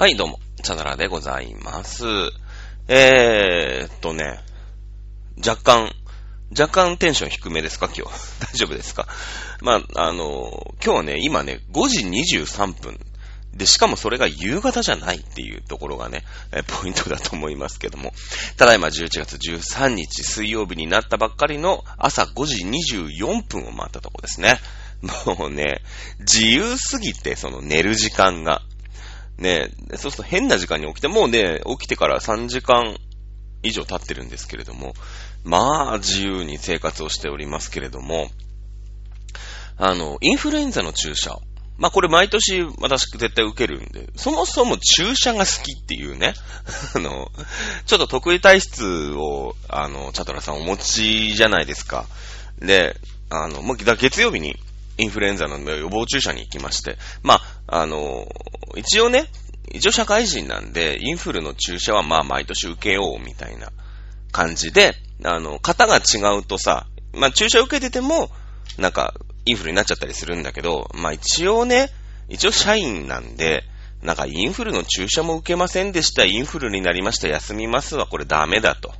はい、どうも、チャナラでございます。えーっとね、若干、若干テンション低めですか？今日。大丈夫ですか？まあ、あの、今日はね、今ね、5時23分。で、しかもそれが夕方じゃないっていうところがね、ポイントだと思いますけども。ただいま11月13日水曜日になったばっかりの朝5時24分を回ったとこですね。もうね、自由すぎて、その寝る時間が。ね、そうすると変な時間に起きて、もうね、起きてから3時間以上経ってるんですけれども、まあ、自由に生活をしておりますけれども、あの、インフルエンザの注射。まあこれ毎年私絶対受けるんで、そもそも注射が好きっていうね、あの、ちょっと得意体質を、あの、チャトラさんお持ちじゃないですか。で、あの、もう月曜日にインフルエンザの予防注射に行きまして、まあ、あの、一応ね、一応社会人なんで、インフルの注射はまあ毎年受けようみたいな感じで、あの、型が違うとさ、まあ注射受けてても、なんか、インフルになっちゃったりするんだけど、まあ一応ね、一応社員なんで、なんかインフルの注射も受けませんでした、インフルになりました、休みますはこれダメだと。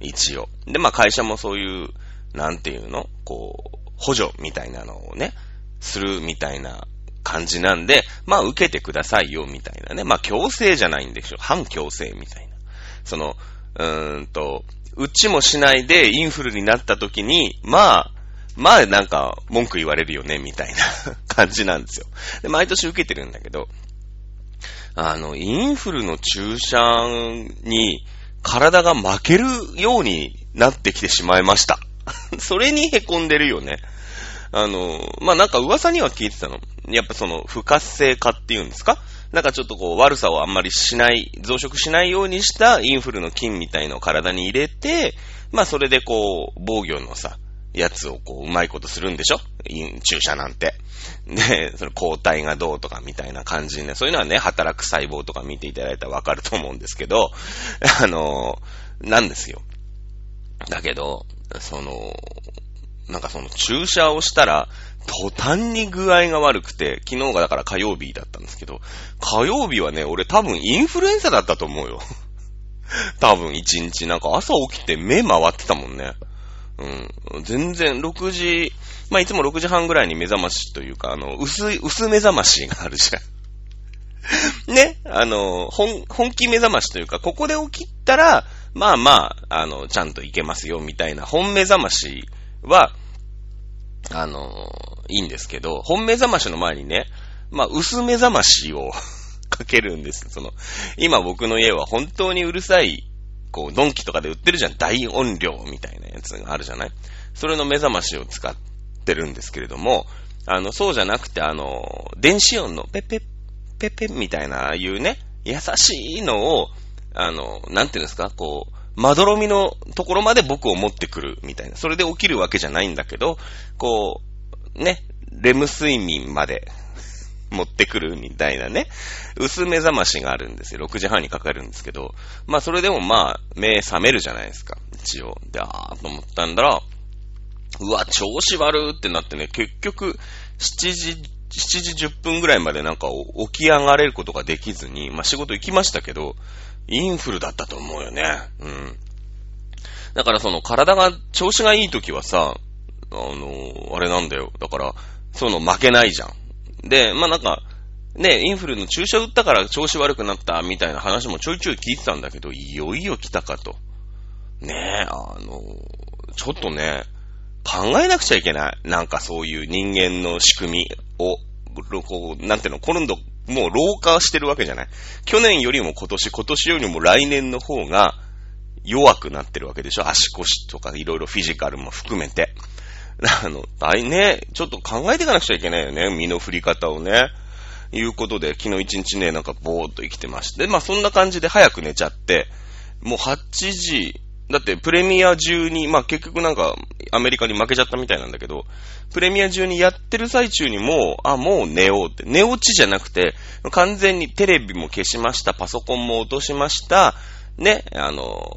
一応。で、まあ会社もそういう、なんていうのこう、補助みたいなのをね、するみたいな感じなんで、まあ受けてくださいよみたいなね。まあ強制じゃないんでしょ。反強制みたいな。その、うーんと、うちもしないでインフルになった時に、まあ、まあなんか文句言われるよね、みたいな 感じなんですよ。で、毎年受けてるんだけど、あの、インフルの注射に体が負けるようになってきてしまいました。それに凹んでるよね。あの、まあ、なんか噂には聞いてたの。やっぱその不活性化っていうんですか？なんかちょっとこう悪さをあんまりしない、増殖しないようにしたインフルの菌みたいのを体に入れて、まあそれでこう防御のさ、やつをこううまいことするんでしょ？注射なんて。で、その抗体がどうとかみたいな感じで、そういうのはね、働く細胞とか見ていただいたらわかると思うんですけど、あの、なんですよ。だけど、その、なんかその注射をしたら、途端に具合が悪くて、昨日がだから火曜日だったんですけど、火曜日はね、俺多分インフルエンザだったと思うよ。多分一日なんか朝起きて目回ってたもんね。うん。全然6時、まあいつも6時半ぐらいに目覚ましというか、あの、薄い、薄目覚ましがあるじゃん。ね、あの、本、本気目覚ましというか、ここで起きたら、まあまあ、あの、ちゃんといけますよ、みたいな本目覚ましは、あの、いいんですけど、本目覚ましの前にね、まあ、薄目覚ましをかけるんです。その、今僕の家は本当にうるさい、こう、ドンキとかで売ってるじゃん。大音量みたいなやつがあるじゃない？それの目覚ましを使ってるんですけれども、あの、そうじゃなくて、あの、電子音のペッペッ、ペッペッみたいな、ああいうね、優しいのを、あの、なんていうんですか、こう、まどろみのところまで僕を持ってくるみたいな。それで起きるわけじゃないんだけど、こう、ね、レム睡眠まで 持ってくるみたいなね、薄目覚ましがあるんですよ。6時半にかかるんですけど、まあそれでもまあ、目覚めるじゃないですか。一応。で、あーと思ったんだら、うわ、調子悪ってなってね、結局、7時、7時10分ぐらいまでなんか起き上がれることができずに、まあ仕事行きましたけど、インフルだったと思うよね。うん。だからその体が調子がいい時はさ、あのあれなんだよ。だから、その負けないじゃん。で、まあなんか、ね、インフルの注射打ったから調子悪くなったみたいな話もちょいちょい聞いてたんだけど、いよいよ来たかと。ねえ、あのちょっとね、考えなくちゃいけない。なんかそういう人間の仕組みを、こう、なんていうの、今度、もう老化してるわけじゃない。去年よりも今年、今年よりも来年の方が弱くなってるわけでしょ。足腰とかいろいろフィジカルも含めて。あの、大ね、ちょっと考えていかなくちゃいけないよね。身の振り方をね。いうことで、昨日一日ね、なんかぼーっと生きてまして。まあそんな感じで早く寝ちゃって、もう8時、だってプレミア中に、まあ結局なんかアメリカに負けちゃったみたいなんだけど、プレミア中にやってる最中にもう、あ、もう寝ようって。寝落ちじゃなくて、完全にテレビも消しました、パソコンも落としました、ね、あの、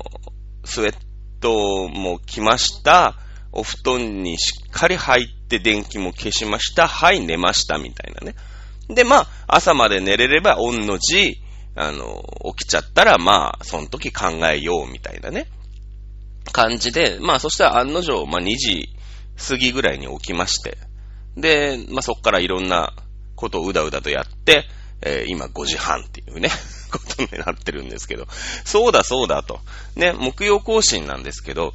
スウェットも着ました、お布団にしっかり入って電気も消しました、はい、寝ました、みたいなね。で、まあ、朝まで寝れれば、御の字、あの、起きちゃったら、まあ、その時考えようみたいなね、感じで、まあ、そしたら案の定、まあ、2時過ぎぐらいに起きまして、で、まあ、そっからいろんなことをうだうだとやって、えー、今5時半っていうね、ことになってるんですけど、そうだそうだと。ね、木曜更新なんですけど、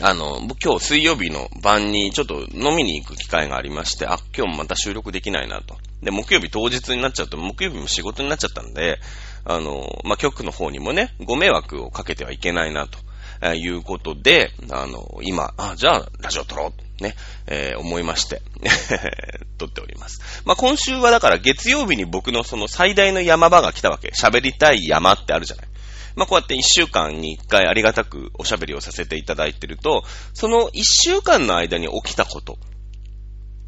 あの、今日水曜日の晩にちょっと飲みに行く機会がありまして、あ、今日もまた収録できないなと。で、木曜日当日になっちゃうと、木曜日も仕事になっちゃったんで、あの、まあ、局の方にもね、ご迷惑をかけてはいけないなと。えいうことで、あの、今、あ、じゃあ、ラジオ撮ろう、ね、えー、思いまして、撮っております。まあ、今週はだから月曜日に僕のその最大の山場が来たわけ。喋りたい山ってあるじゃない。まあ、こうやって一週間に一回ありがたくおしゃべりをさせていただいてると、その一週間の間に起きたこと、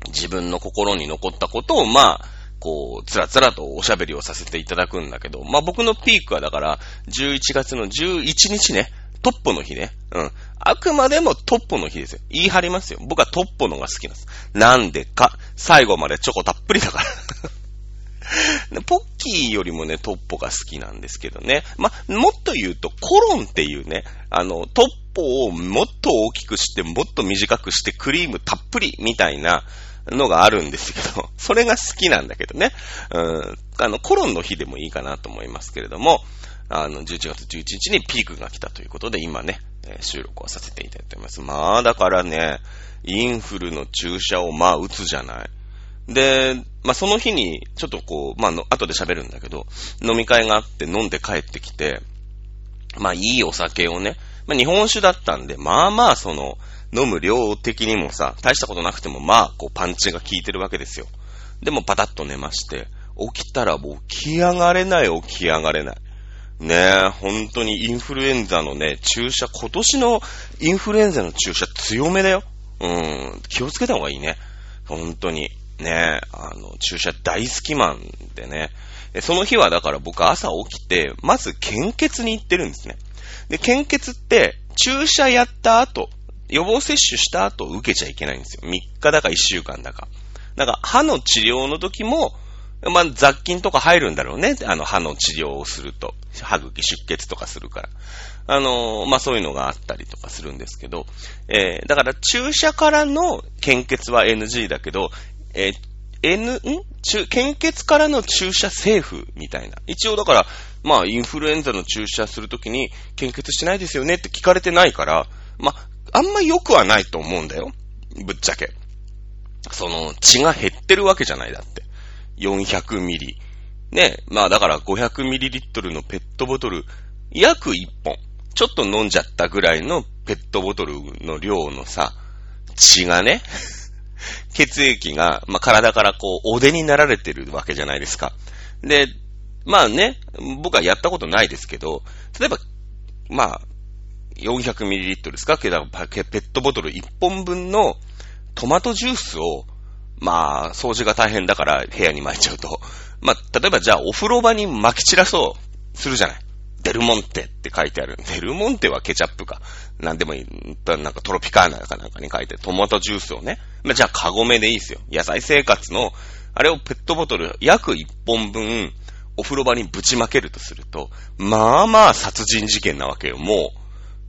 自分の心に残ったことを、まあ、こう、つらつらとおしゃべりをさせていただくんだけど、まあ僕のピークはだから、11月の11日ね、トッポの日ね。うん。あくまでもトッポの日ですよ。言い張りますよ。僕はトッポのが好きなんです。なんでか。最後までチョコたっぷりだから ポッキーよりもね、トッポが好きなんですけどね。ま、もっと言うと、コロンっていうね、あの、トッポをもっと大きくして、もっと短くして、クリームたっぷりみたいなのがあるんですけど、それが好きなんだけどね。うん。あの、コロンの日でもいいかなと思いますけれども、あの、11月11日にピークが来たということで、今ね、収録をさせていただいております。まあ、だからね、インフルの注射をまあ打つじゃない。で、まあその日に、ちょっとこう、まあの、後で喋るんだけど、飲み会があって飲んで帰ってきて、まあいいお酒をね、まあ日本酒だったんで、まあまあその、飲む量的にもさ、大したことなくてもまあ、こうパンチが効いてるわけですよ。でもパタッと寝まして、起きたらもう起き上がれない、起き上がれない。ねえ、本当にインフルエンザのね、注射、今年のインフルエンザの注射強めだよ。うん、気をつけた方がいいね。本当に。ねえ、あの、注射大好きマンでね。その日はだから僕朝起きて、まず献血に行ってるんですね。で、献血って、注射やった後、予防接種した後受けちゃいけないんですよ。3日だか1週間だか。だから歯の治療の時も、まあ、雑菌とか入るんだろうね。あの、歯の治療をすると。歯茎出血とかするから。あの、まあ、そういうのがあったりとかするんですけど、えー、だから注射からの献血は NG だけど、えー、N、ん？献血からの注射セーフみたいな。一応だから、まあ、インフルエンザの注射するときに、献血しないですよねって聞かれてないから、まあ、あんま良くはないと思うんだよ。ぶっちゃけ。その、血が減ってるわけじゃないだって。400ミリ。ね、まあだから500ミリリットルのペットボトル、約1本。ちょっと飲んじゃったぐらいのペットボトルの量のさ、血がね、血液が、まあ、体からこう、お出になられてるわけじゃないですか。で、まあね、僕はやったことないですけど、例えば、まあ、400ml ですか？ペットボトル1本分のトマトジュースをまあ、掃除が大変だから部屋に巻いちゃうと。まあ、例えばじゃあお風呂場に巻き散らそうするじゃない。デルモンテって書いてある。デルモンテはケチャップか。なんでもいい。なんかトロピカーナかなんかに書いて、トマトジュースをね。まあ、じゃあカゴメでいいですよ。野菜生活の、あれをペットボトル約1本分、お風呂場にぶちまけるとすると、まあまあ殺人事件なわけよ。も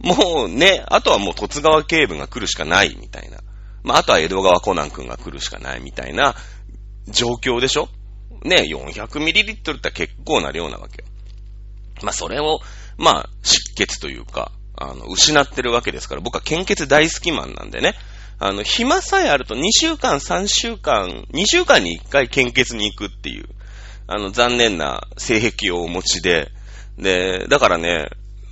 う、もうね、あとはもう突川警部が来るしかないみたいな。まあ、あとは江戸川コナン君が来るしかないみたいな状況でしょ？ね、400ml って結構な量なわけよ。まあ、それを、まあ、失血というか、あの、失ってるわけですから、僕は献血大好きマンなんでね、あの、暇さえあると2週間、3週間、2週間に1回献血に行くっていう、あの、残念な性癖をお持ちで、で、だからね、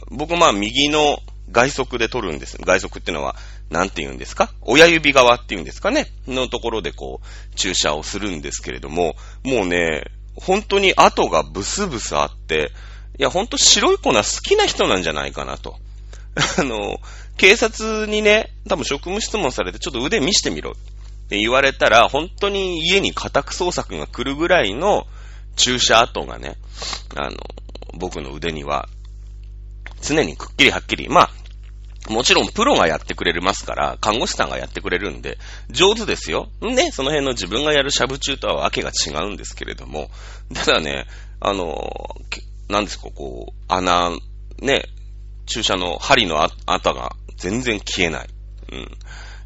僕まあ右の外側で取るんです。外側っていうのは、なんて言うんですか？親指側っていうんですかね？のところでこう、注射をするんですけれども、もうね、本当に跡がブスブスあって、いや、ほんと白い粉好きな人なんじゃないかなと。あの、警察にね、多分職務質問されて、ちょっと腕見してみろって言われたら、本当に家に家宅捜索が来るぐらいの注射跡がね、あの、僕の腕には、常にくっきりはっきり、まあ、もちろんプロがやってくれますから、看護師さんがやってくれるんで、上手ですよ。ね、その辺の自分がやるしゃぶ中とはわけが違うんですけれども、ただね、あの、なんですか、こう、穴、ね、注射の針の跡が全然消えない。うん。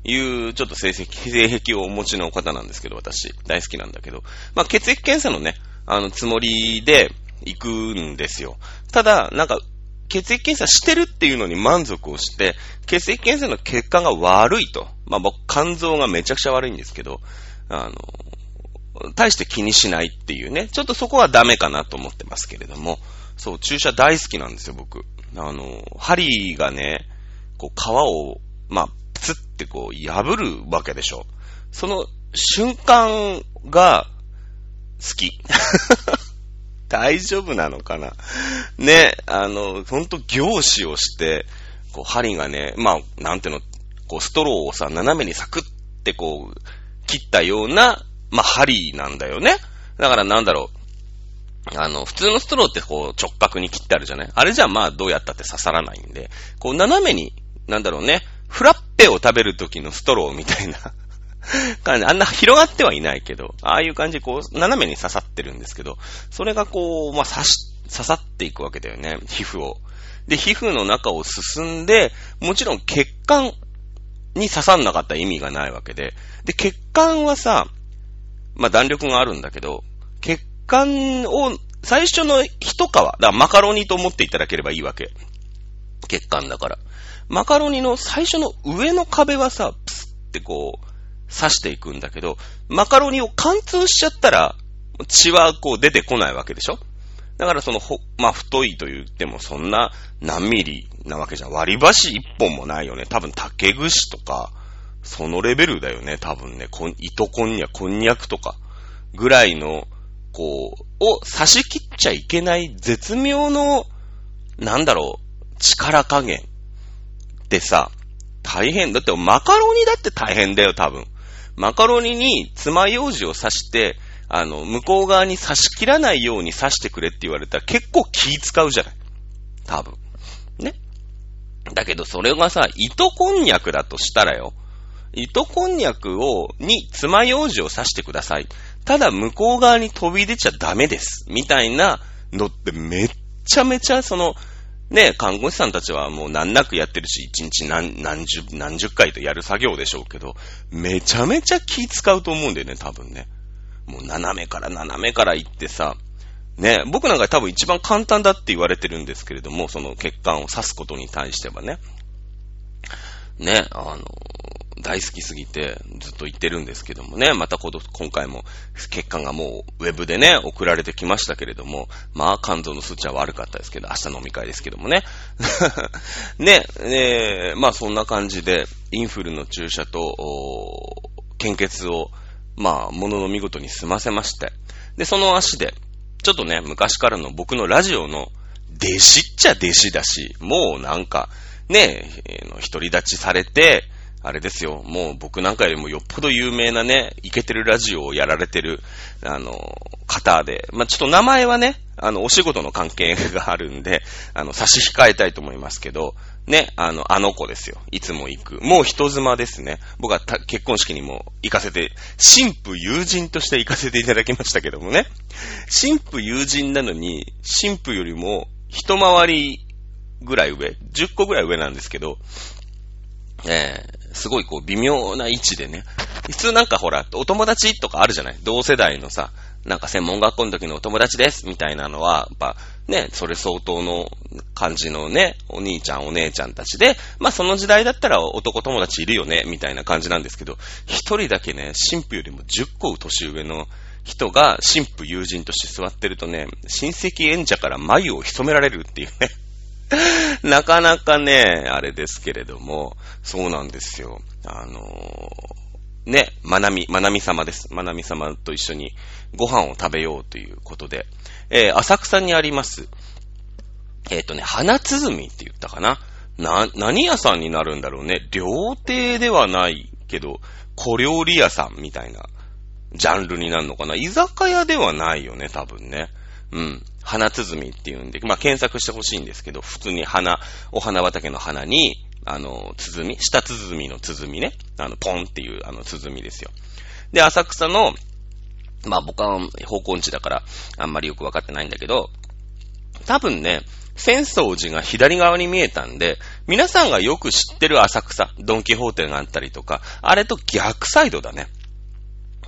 いう、ちょっと成績、性癖をお持ちの方なんですけど、私、大好きなんだけど、まあ、血液検査のね、あの、つもりで行くんですよ。ただ、なんか、血液検査してるっていうのに満足をして、血液検査の結果が悪いと。まあ、僕、肝臓がめちゃくちゃ悪いんですけど、あの、大して気にしないっていうね、ちょっとそこはダメかなと思ってますけれども、そう、注射大好きなんですよ、僕。あの、針がね、こう、皮を、まあ、プツってこう、破るわけでしょ。その瞬間が好き。大丈夫なのかな？ね、あの、ほんと凝視をして、こう、針がね、まあ、なんていうの、こう、ストローをさ、斜めにサクってこう、切ったような、まあ、針なんだよね。だからなんだろう。あの、普通のストローってこう直角に切ってあるじゃない？あれじゃまあどうやったって刺さらないんで、こう斜めに、なんだろうね、フラッペを食べる時のストローみたいな 感じ。あんな広がってはいないけど、ああいう感じこう、斜めに刺さってるんですけど、それがこう、まあ、刺し、刺さっていくわけだよね、皮膚を。で、皮膚の中を進んで、もちろん血管に刺さんなかった意味がないわけで、で、血管はさ、まあ、弾力があるんだけど、血管を、最初の一皮、だからマカロニと思っていただければいいわけ。血管だから。マカロニの最初の上の壁はさ、プスってこう、刺していくんだけど、マカロニを貫通しちゃったら、血はこう出てこないわけでしょ？だからその、ほ、まあ、太いと言ってもそんな何ミリなわけじゃん。割り箸一本もないよね。多分竹串とか、そのレベルだよね。多分ね、こん、糸こんにゃ、こんにゃくとか、ぐらいの、こう、を刺し切っちゃいけない絶妙の、なんだろう、力加減ってさ、大変。だってマカロニだって大変だよ、多分。マカロニに爪楊枝を刺して、あの、向こう側に刺し切らないように刺してくれって言われたら結構気使うじゃない。多分。ね。だけどそれがさ、糸こんにゃくだとしたらよ。糸こんにゃくを、に爪楊枝を刺してください。ただ向こう側に飛び出ちゃダメです。みたいなのってめっちゃめちゃその、ね、看護師さんたちはもう難なくやってるし、一日何、何十、何十回とやる作業でしょうけど、めちゃめちゃ気使うと思うんだよね、多分ね。もう斜めから斜めから行ってさ、ね、僕なんか多分一番簡単だって言われてるんですけれども、その血管を刺すことに対してはね。ね、あの、大好きすぎてずっと言ってるんですけどもね、また今回も血管がもうウェブでね、送られてきましたけれども、まあ肝臓の数値は悪かったですけど、明日飲み会ですけどもね。ね、えー、まあそんな感じで、インフルの注射と、献血を、まあ、ものの見事に済ませまして。で、その足で、ちょっとね、昔からの僕のラジオの弟子っちゃ弟子だし、もうなんか、ね、えー、独り立ちされて、あれですよ、もう僕なんかよりもよっぽど有名なね、イケてるラジオをやられてる、あの、方で、まあ、ちょっと名前はね、あの、お仕事の関係があるんで、あの、差し控えたいと思いますけど、ね、あの、あの子ですよ。いつも行く。もう人妻ですね。僕は結婚式にも行かせて、神父友人として行かせていただきましたけどもね。神父友人なのに、神父よりも一回りぐらい上、10個ぐらい上なんですけど、えー、すごいこう微妙な位置でね。普通なんかほら、お友達とかあるじゃない？同世代のさ、なんか専門学校の時のお友達ですみたいなのは、やっぱね、それ相当の感じのね、お兄ちゃんお姉ちゃんたちで、まあその時代だったら男友達いるよね、みたいな感じなんですけど、一人だけね、神父よりも10個年上の人が神父友人として座ってるとね、親戚演者から眉を潜められるっていうね。なかなかね、あれですけれども、そうなんですよ。あのー、ね、まなみ、まなみ様です。まなみ様と一緒にご飯を食べようということで、えー、浅草にあります、えっ、ー、とね、花鼓って言ったかなな、何屋さんになるんだろうね。料亭ではないけど、小料理屋さんみたいなジャンルになるのかな。居酒屋ではないよね、多分ね。うん。花鼓っていうんで、まあ、検索してほしいんですけど、普通に花、お花畑の花に、あの、鼓、下鼓の鼓ね。あの、ポンっていう、あの、鼓ですよ。で、浅草の、まあ僕は方向音痴だからあんまりよくわかってないんだけど、多分ね、浅草寺が左側に見えたんで、皆さんがよく知ってる浅草、ドンキホーテがあったりとか、あれと逆サイドだね。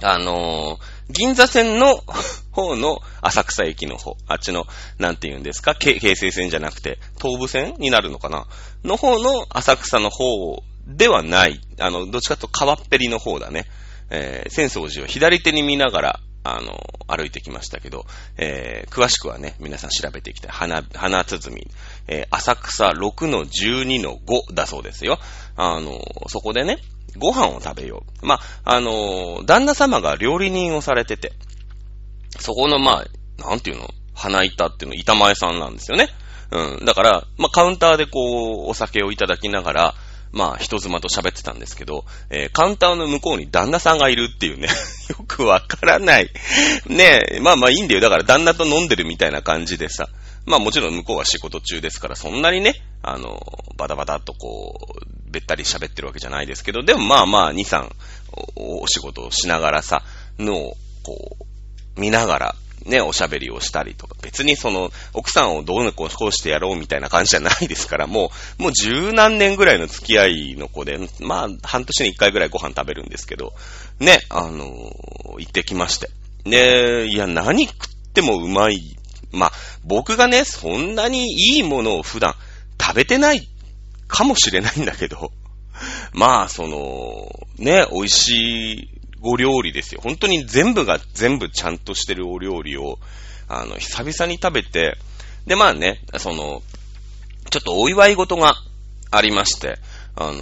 あのー、銀座線の 方の浅草駅の方、あっちの、なんて言うんですか、京成線じゃなくて、東武線になるのかなの方の浅草の方ではない。あの、どっちかと川っぺりの方だね。えー、浅草寺を左手に見ながら、あの、歩いてきましたけど、えー、詳しくはね、皆さん調べていきたい。花、花包み、えー、浅草6-12-5だそうですよ。あの、そこでね、ご飯を食べよう。まあ、あの、旦那様が料理人をされてて、そこの、まあ、なんていうの花板っていうの、板前さんなんですよね。うん。だから、まあ、カウンターでこう、お酒をいただきながら、まあ、人妻と喋ってたんですけど、えー、カウンターの向こうに旦那さんがいるっていうね、よくわからない。ねえ、まあまあいいんだよ。だから旦那と飲んでるみたいな感じでさ。まあもちろん向こうは仕事中ですから、そんなにね、あの、バタバタっとこう、べったり喋ってるわけじゃないですけど、でもまあまあ、2、3お、お仕事をしながらさ、のを、こう、見ながら、ね、おしゃべりをしたりとか、別にその、奥さんをどうのこうしてやろうみたいな感じじゃないですから、もう、もう十何年ぐらいの付き合いの子で、まあ、半年に一回ぐらいご飯食べるんですけど、ね、あのー、行ってきまして。ね、いや、何食ってもうまい。まあ、僕がね、そんなにいいものを普段食べてないかもしれないんだけど、まあ、その、ね、美味しいお料理ですよ。本当に全部が全部ちゃんとしてるお料理を、あの、久々に食べて、で、まあね、その、ちょっとお祝い事がありまして、あの、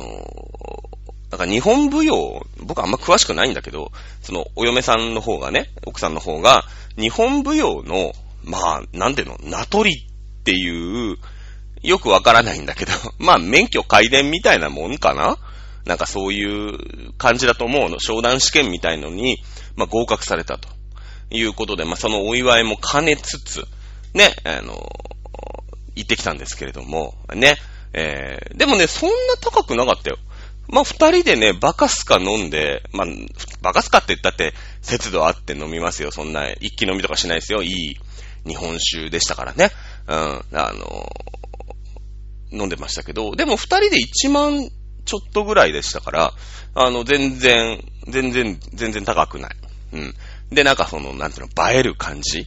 なんか日本舞踊、僕あんま詳しくないんだけど、そのお嫁さんの方がね、奥さんの方が、日本舞踊の、まあ、なんていうの、名取っていう、よくわからないんだけど、まあ、免許改伝みたいなもんかな？なんかそういう感じだと思うの。商談試験みたいのに、まあ、合格されたということで、まあ、そのお祝いも兼ねつつ、ね、あの、行ってきたんですけれども、ね、えー、でもね、そんな高くなかったよ。まあ、二人でね、バカスカ飲んで、まあ、バカスカって言ったって、節度あって飲みますよ。そんな、一気飲みとかしないですよ。いい日本酒でしたからね。うん、あの飲んでましたけど、でも二人で1万ちょっとぐらいでしたから、あの、全然、全然、全然高くない。うん。で、なんかその、なんていうの、映える感じ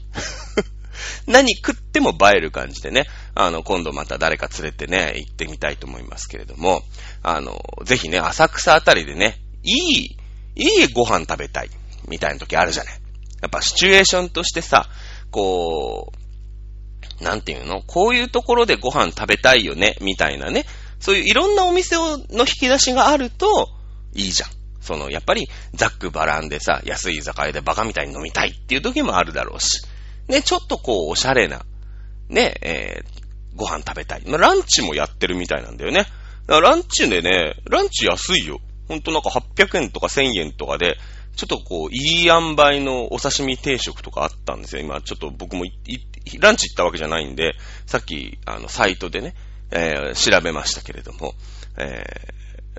何食っても映える感じでね、あの、今度また誰か連れてね、行ってみたいと思いますけれども、あの、ぜひね、浅草あたりでね、いい、いいご飯食べたい、みたいな時あるじゃない。やっぱシチュエーションとしてさ、こう、なんていうのこういうところでご飯食べたいよね、みたいなね、そういういろんなお店をの引き出しがあると、いいじゃん。その、やっぱり、ザックバランでさ、安い居酒屋でバカみたいに飲みたいっていう時もあるだろうし。ね、ちょっとこう、おしゃれな、ね、えー、ご飯食べたい。まあ、ランチもやってるみたいなんだよね。ランチでね、ランチ安いよ。ほんとなんか800円とか1000円とかで、ちょっとこう、いい塩梅のお刺身定食とかあったんですよ。今、ちょっと僕もランチ行ったわけじゃないんで、さっき、あの、サイトでね、えー、調べましたけれども、え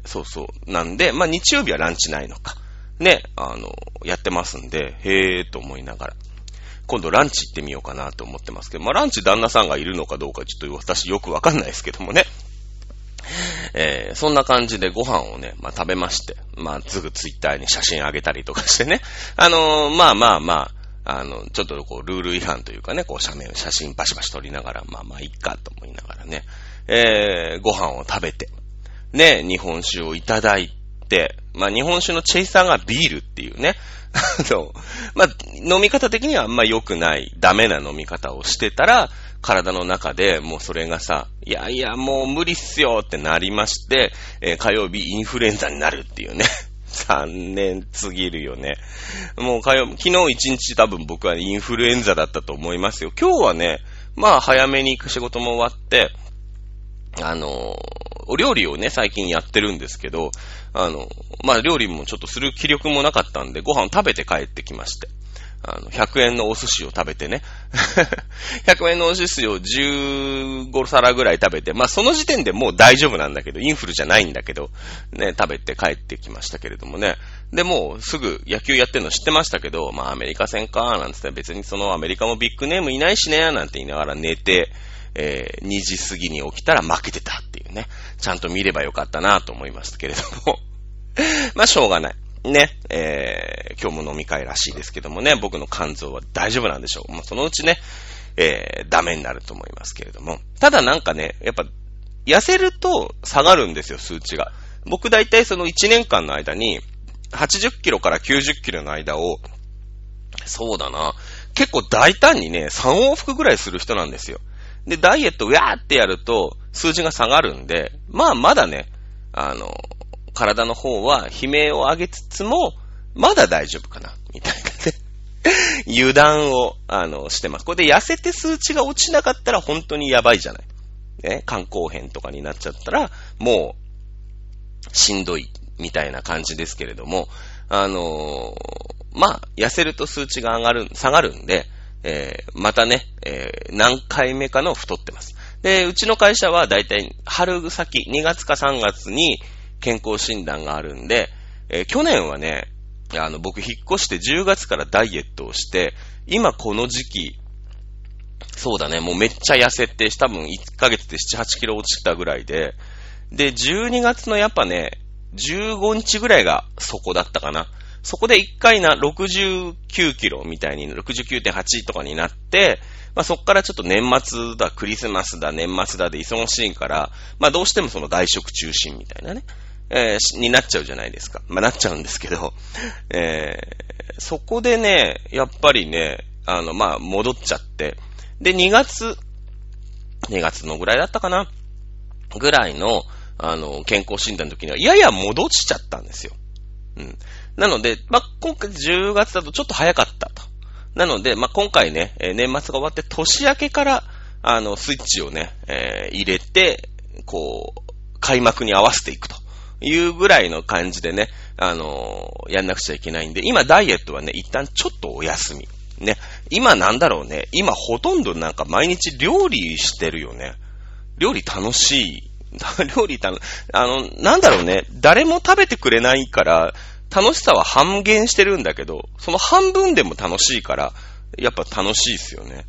ー、そうそう。なんで、まあ、日曜日はランチないのか。ね、あの、やってますんで、へえーと思いながら。今度ランチ行ってみようかなと思ってますけど、まあ、ランチ旦那さんがいるのかどうかちょっと私よくわかんないですけどもね。えー、そんな感じでご飯をね、まあ、食べまして、まあ、すぐツイッターに写真あげたりとかしてね。あのー、まあまあまあ、あの、ちょっとこう、ルール違反というかね、こう、写メ、写真バシバシ撮りながら、まあまあ、いっかと思いながらね、えー、ご飯を食べて、ね、日本酒をいただいて、まあ、日本酒のチェイサーがビールっていうね、あの、まあ、飲み方的にはあんま良くない、ダメな飲み方をしてたら、体の中でもうそれがさ、いやいや、もう無理っすよってなりまして、えー、火曜日インフルエンザになるっていうね。残念すぎるよね。もう火曜、昨日一日多分僕はインフルエンザだったと思いますよ。今日はね、まあ早めに行く仕事も終わって、あの、お料理をね、最近やってるんですけど、あの、まあ料理もちょっとする気力もなかったんで、ご飯を食べて帰ってきまして。あの、100円のお寿司を食べてね。100円のお寿司を15皿ぐらい食べて、まあその時点でもう大丈夫なんだけど、インフルじゃないんだけど、ね、食べて帰ってきましたけれどもね。で、もうすぐ野球やってるの知ってましたけど、まあアメリカ戦か、なんつって別にそのアメリカもビッグネームいないしね、なんて言いながら寝て、えー、2時過ぎに起きたら負けてたっていうね。ちゃんと見ればよかったなと思いますけれども。まあしょうがない。ね、えー、今日も飲み会らしいですけどもね、僕の肝臓は大丈夫なんでしょう。もうそのうちね、えー、ダメになると思いますけれども。ただなんかね、やっぱ、痩せると下がるんですよ、数値が。僕大体その1年間の間に、80キロから90キロの間を、そうだな、結構大胆にね、3往復ぐらいする人なんですよ。で、ダイエットウャーってやると、数字が下がるんで、まあまだね、あの、体の方は悲鳴を上げつつも、まだ大丈夫かな、みたいなね。油断を、あの、してます。これで痩せて数値が落ちなかったら本当にやばいじゃない。ね、肝硬変とかになっちゃったら、もう、しんどい、みたいな感じですけれども、あのー、まあ、痩せると数値が上がる、下がるんで、えー、またね、えー、何回目かの太ってます。で、うちの会社はだいたい春先、2月か3月に、健康診断があるんで、えー、去年はね、あの、僕引っ越して10月からダイエットをして、今この時期、そうだね、もうめっちゃ痩せて、多分1ヶ月で7、8キロ落ちたぐらいで、で、12月のやっぱね、15日ぐらいがそこだったかな。そこで1回な、69キロみたいに、69.8とかになって、まあそっからちょっと年末だ、クリスマスだ、年末だで忙しいから、まあどうしてもその外食中心みたいなね。えー、になっちゃうじゃないですか。まあ、なっちゃうんですけど、えー、そこでね、やっぱりね、あの、まあ、戻っちゃって、で、2月、2月のぐらいだったかなぐらいの、あの、健康診断の時には、やや戻しちゃったんですよ。うん。なので、まあ、今回10月だとちょっと早かったと。なので、まあ、今回ね、年末が終わって年明けから、あの、スイッチをね、えー、入れて、こう、開幕に合わせていくと。いうぐらいの感じでね、あのー、やんなくちゃいけないんで、今ダイエットはね、一旦ちょっとお休み。ね。今なんだろうね。今ほとんどなんか毎日料理してるよね。料理楽しい。料理楽、あの、なんだろうね。誰も食べてくれないから、楽しさは半減してるんだけど、その半分でも楽しいから、やっぱ楽しいですよね。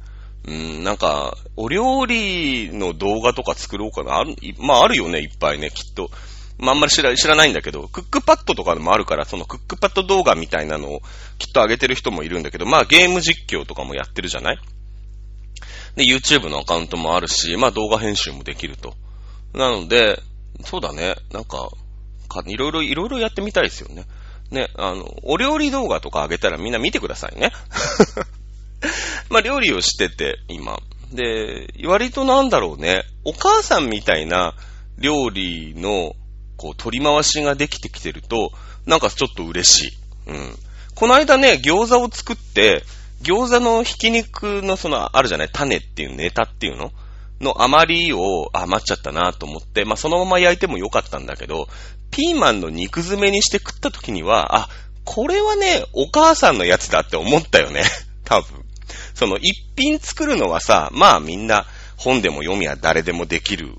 うん、なんか、お料理の動画とか作ろうかな。ある、まああるよね、いっぱいね、きっと。まあ、あんまり知ら知らないんだけど、クックパッドとかでもあるから、そのクックパッド動画みたいなのをきっと上げてる人もいるんだけど、まあゲーム実況とかもやってるじゃない？で、YouTube のアカウントもあるし、まあ動画編集もできると。なので、そうだね、なんか、かいろいろ、いろいろやってみたいですよね。ね、あの、お料理動画とか上げたらみんな見てくださいね。まあ料理をしてて、今。で、割となんだろうね、お母さんみたいな料理のこう、取り回しができてきてると、なんかちょっと嬉しい。うん。この間ね、餃子を作って、餃子のひき肉のその、あるじゃない種っていうネタっていうの？の余りを余っちゃったなと思って、まあそのまま焼いてもよかったんだけど、ピーマンの肉詰めにして食った時には、あ、これはね、お母さんのやつだって思ったよね。多分。その一品作るのはさ、まあみんな本でも読みは誰でもできる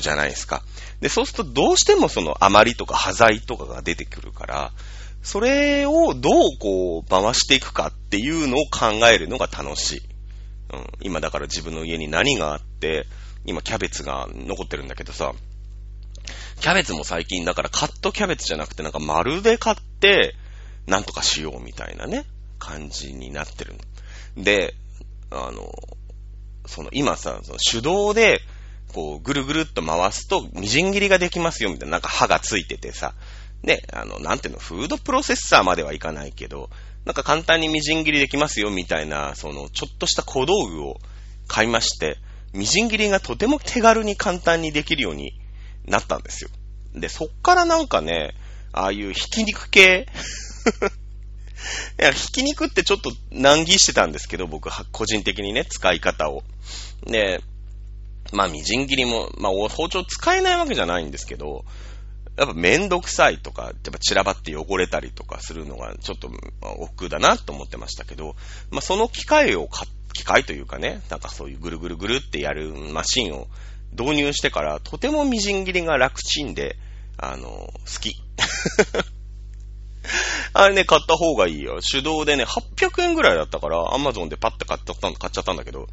じゃないですか。で、そうするとどうしてもその余りとか端材とかが出てくるから、それをどうこう回していくかっていうのを考えるのが楽しい。うん、今だから自分の家に何があって、今キャベツが残ってるんだけどさ、キャベツも最近だからカットキャベツじゃなくてなんか丸で買って、なんとかしようみたいなね、感じになってる。で、あの、その今さ、その手動でこう、ぐるぐるっと回すと、みじん切りができますよ、みたいな、なんか刃がついててさ。ね、あの、なんていうの、フードプロセッサーまではいかないけど、なんか簡単にみじん切りできますよ、みたいな、その、ちょっとした小道具を買いまして、みじん切りがとても手軽に簡単にできるようになったんですよ。で、そっからなんかね、ああいうひき肉系 いや、ひき肉ってちょっと難儀してたんですけど、僕は、個人的にね、使い方を。で、まあ、みじん切りも、まあ、包丁使えないわけじゃないんですけど、やっぱめんどくさいとか、やっぱ散らばって汚れたりとかするのがちょっと億劫だなと思ってましたけど、まあその機械を、機械というかね、なんかそういうぐるぐるぐるってやるマシンを導入してから、とてもみじん切りが楽ちんで、あの、好き。あれね、買った方がいいよ。手動でね、800円ぐらいだったから、アマゾンでパッて買っちゃった買っちゃったんだけど、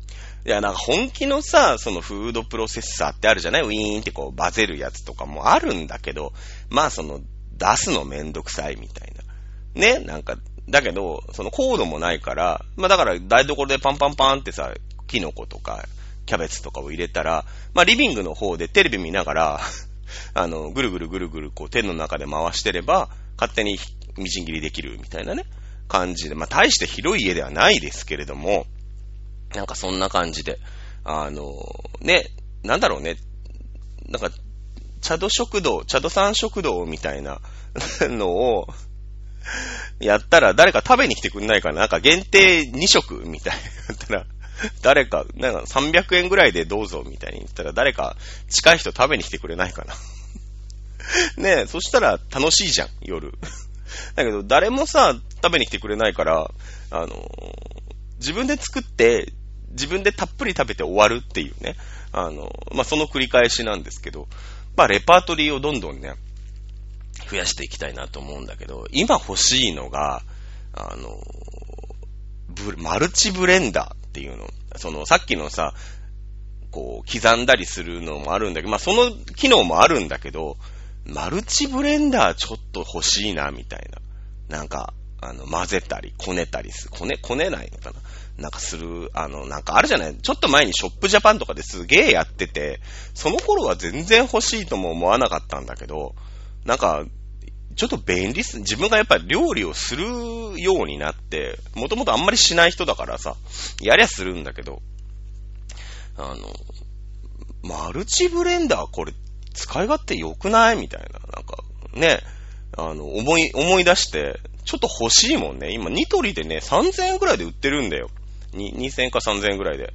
いや、なんか本気のさ、そのフードプロセッサーってあるじゃない？ウィーンってこう、バゼるやつとかもあるんだけど、まあその、出すのめんどくさいみたいな。ね、なんか、だけど、そのコードもないから、まあだから台所でパンパンパンってさ、キノコとか、キャベツとかを入れたら、まあリビングの方でテレビ見ながら、あの、ぐるぐるぐるぐるこう手の中で回してれば、勝手にみじん切りできるみたいなね、感じで、まあ大して広い家ではないですけれども、なんかそんな感じで、あの、ね、なんだろうね、なんか、茶土食堂、茶土山食堂みたいな のを、やったら誰か食べに来てくんないかななんか限定2食みたいな。誰か、なんか300円ぐらいでどうぞみたいに言ったら誰か近い人食べに来てくれないかな。ねえ、そしたら楽しいじゃん、夜。だけど誰もさ、食べに来てくれないから、あの自分で作って自分でたっぷり食べて終わるっていうね、あの、まあ、その繰り返しなんですけど、まあ、レパートリーをどんどんね、増やしていきたいなと思うんだけど、今欲しいのが、あの、マルチブレンダー。っていうの。その、さっきのさ、こう、刻んだりするのもあるんだけど、まあ、その機能もあるんだけど、マルチブレンダーちょっと欲しいな、みたいな。なんか、あの、混ぜたり、こねたりする。こね、こねないのかななんかする、あの、なんかあるじゃない？ちょっと前にショップジャパンとかですげえやってて、その頃は全然欲しいとも思わなかったんだけど、なんか、ちょっと便利っす。自分がやっぱり料理をするようになって、もともとあんまりしない人だからさ、やりゃするんだけど、あの、マルチブレンダーこれ使い勝手良くないみたいな。なんか、ね、あの、思い、思い出して、ちょっと欲しいもんね。今、ニトリでね、3000円くらいで売ってるんだよ。2000円か3000円ぐらいで。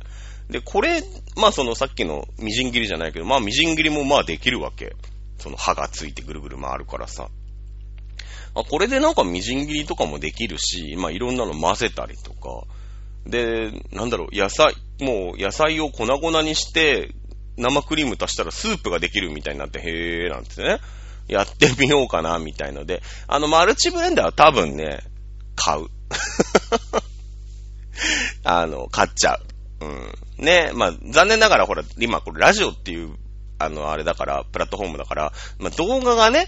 で、これ、まあそのさっきのみじん切りじゃないけど、まあみじん切りもまあできるわけ。その刃がついてぐるぐる回るからさ。あ、これでなんかみじん切りとかもできるし、まあいろんなの混ぜたりとか。で、なんだろう、野菜、もう野菜を粉々にして、生クリーム足したらスープができるみたいになって、へーなんてね。やってみようかな、みたいので。あの、マルチブレンダーは多分ね、買う。あの、買っちゃう。うん。ね、まあ、残念ながらほら、今これラジオっていう、あの、あれだから、プラットフォームだから、まあ、動画がね、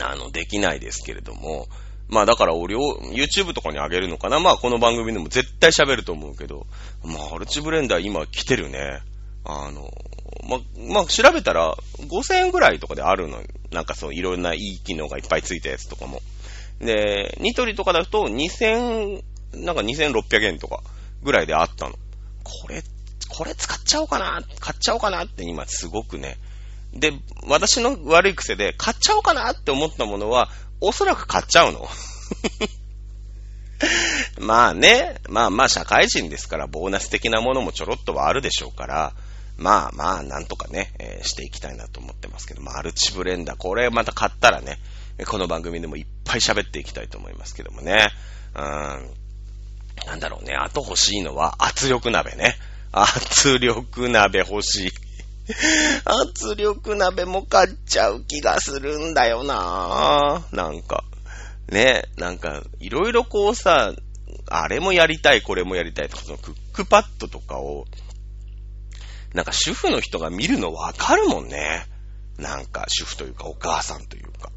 あの、できないですけれども、まあだから俺を YouTube とかに上げるのかなまあこの番組でも絶対喋ると思うけど、まあマルチブレンダー今来てるね。あの、ま、まあ、調べたら5000円ぐらいとかであるの。なんかそう、いろんないい機能がいっぱいついたやつとかも。で、ニトリとかだと2000なんか2600円とかぐらいであったの。これ、これ使っちゃおうかな、買っちゃおうかなって今すごくね。で、私の悪い癖で買っちゃおうかなって思ったものは、おそらく買っちゃうの。まあね、まあまあ社会人ですから、ボーナス的なものもちょろっとはあるでしょうから、まあまあ、なんとかね、えー、していきたいなと思ってますけど、マルチブレンダー、これまた買ったらね、この番組でもいっぱい喋っていきたいと思いますけどもね。うん。なんだろうね。あと欲しいのは圧力鍋ね。圧力鍋欲しい。圧力鍋も買っちゃう気がするんだよななんか。ね、なんか、いろいろこうさ、あれもやりたい、これもやりたいとか、そのクックパッドとかを、なんか主婦の人が見るのわかるもんね。なんか主婦というかお母さんというか。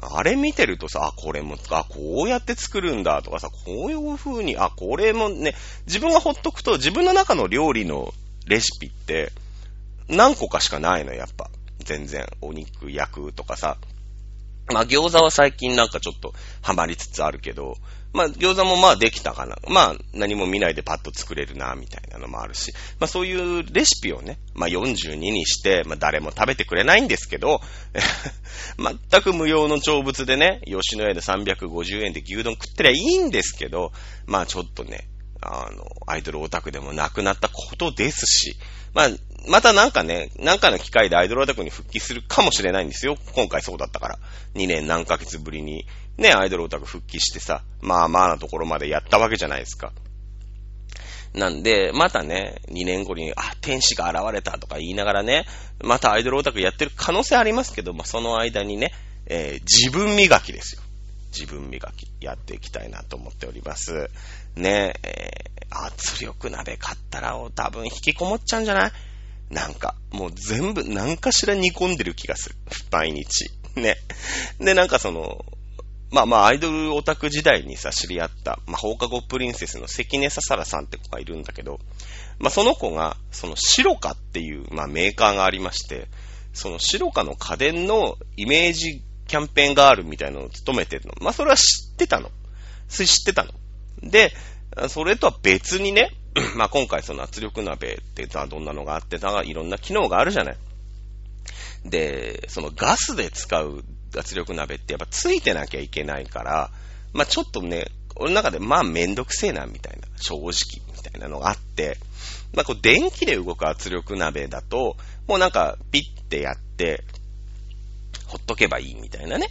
あれ見てるとさ、あ、これも、あ、こうやって作るんだとかさ、こういう風に、あ、これもね、自分がほっとくと自分の中の料理のレシピって何個かしかないの、やっぱ。全然。お肉焼くとかさ。まあ餃子は最近なんかちょっとハマりつつあるけど、まあ、餃子もまあできたかな。まあ、何も見ないでパッと作れるな、みたいなのもあるし。まあ、そういうレシピをね、まあ、42にして、まあ、誰も食べてくれないんですけど、全く無用の長物でね、吉野家で350円で牛丼食ってりゃいいんですけど、まあ、ちょっとね、あの、アイドルオタクでもなくなったことですし、まあ、またなんかね、なんかの機会でアイドルオタクに復帰するかもしれないんですよ。今回そうだったから。2年何ヶ月ぶりに、ね、アイドルオタク復帰してさ、まあまあなところまでやったわけじゃないですか。なんで、またね、2年後に、あ、天使が現れたとか言いながらね、またアイドルオタクやってる可能性ありますけど、まあその間にね、えー、自分磨きですよ。自分磨きやっていきたいなと思っております。ね、えー、圧力鍋買ったら多分引きこもっちゃうんじゃない？なんか、もう全部、何かしら煮込んでる気がする。毎日。ね。で、なんかその、まあまあ、アイドルオタク時代にさ、知り合った、まあ、放課後プリンセスの関根ささらさんって子がいるんだけど、まあその子が、そのシロカっていう、まあメーカーがありまして、そのシロカの家電のイメージキャンペーンガールみたいなのを務めてるの。まあそれは知ってたの。それ知ってたの。で、それとは別にね、まあ今回その圧力鍋ってさ、どんなのがあってさ、いろんな機能があるじゃない。で、そのガスで使う圧力鍋ってやっぱついてなきゃいけないから、まあちょっとね、俺の中でまあめんどくせえなみたいな、正直みたいなのがあって、まあこう電気で動く圧力鍋だと、もうなんかピッてやって、ほっとけばいいみたいなね、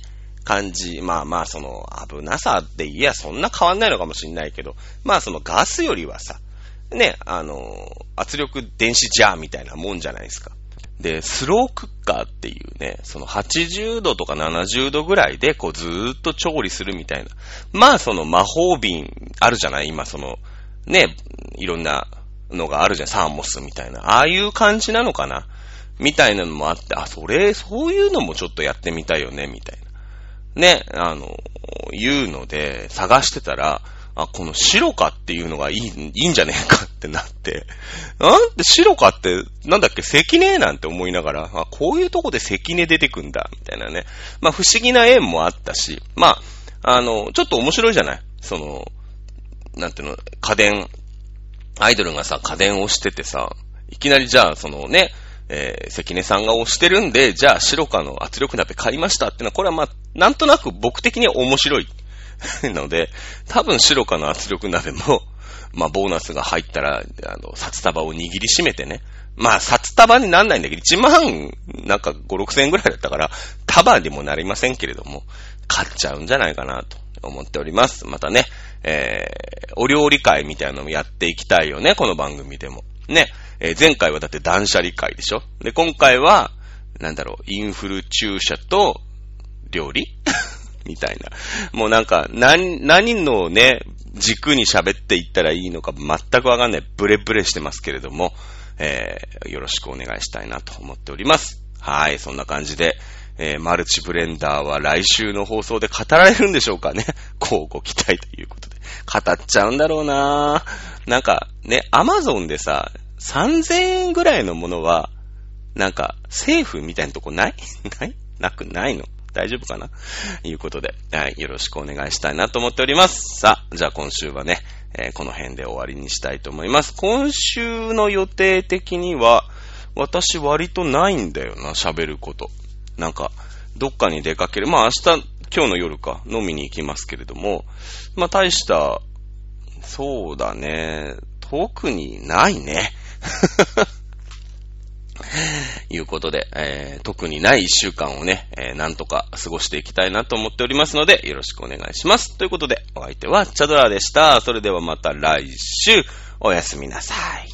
感じ。まあまあその危なさっていやそんな変わんないのかもしんないけど、まあそのガスよりはさ、ね、あの、圧力電子ジャーみたいなもんじゃないですか。で、スロークッカーっていうね、その80度とか70度ぐらいでこうずーっと調理するみたいな。まあその魔法瓶あるじゃない？今その、ね、いろんなのがあるじゃん。サーモスみたいな。ああいう感じなのかな？みたいなのもあって、あ、それ、そういうのもちょっとやってみたいよね、みたいな。ね、あの、いうので探してたら、あ、この白かっていうのがいい、いいんじゃねえかってなって、なんで白かって、なんだっけ、関根なんて思いながら、あ、こういうとこで関根出てくんだ、みたいなね。まあ不思議な縁もあったし、まあ、あの、ちょっと面白いじゃない？その、なんていうの、家電、アイドルがさ、家電をしててさ、いきなりじゃあ、そのね、えー、関根さんが押してるんで、じゃあ、白カの圧力鍋買いましたってのは、これはまあ、なんとなく僕的には面白い ので、多分白かの圧力鍋も、まあ、ボーナスが入ったら、あの、札束を握りしめてね。まあ、札束になんないんだけど、1万、なんか5、6千円ぐらいだったから、束にもなりませんけれども、買っちゃうんじゃないかなと思っております。またね、えー、お料理会みたいなのもやっていきたいよね、この番組でも。ね、えー、前回はだって断捨離会でしょ？で、今回は、なんだろう、インフル注射と料理？みたいな。もうなんか、何、何のね、軸に喋っていったらいいのか全くわかんない。ブレブレしてますけれども、えー、よろしくお願いしたいなと思っております。はい、そんな感じで、えー、マルチブレンダーは来週の放送で語られるんでしょうかね。こうご期待ということで。語っちゃうんだろうなぁなんか、ね、アマゾンでさ、3000円ぐらいのものは、なんか、セーフみたいなとこない？ない？なくないの？大丈夫かな？いうことで、はい、よろしくお願いしたいなと思っております。さあ、じゃあ今週はね、えー、この辺で終わりにしたいと思います。今週の予定的には、私割とないんだよな、喋ること。なんか、どっかに出かける。まあ明日、今日の夜か、飲みに行きますけれども、まあ大した、そうだね、特にないね。いうことで、えー、特にない一週間をね、えー、なんとか過ごしていきたいなと思っておりますので、よろしくお願いします。ということで、お相手はチャドラでした。それではまた来週、おやすみなさい。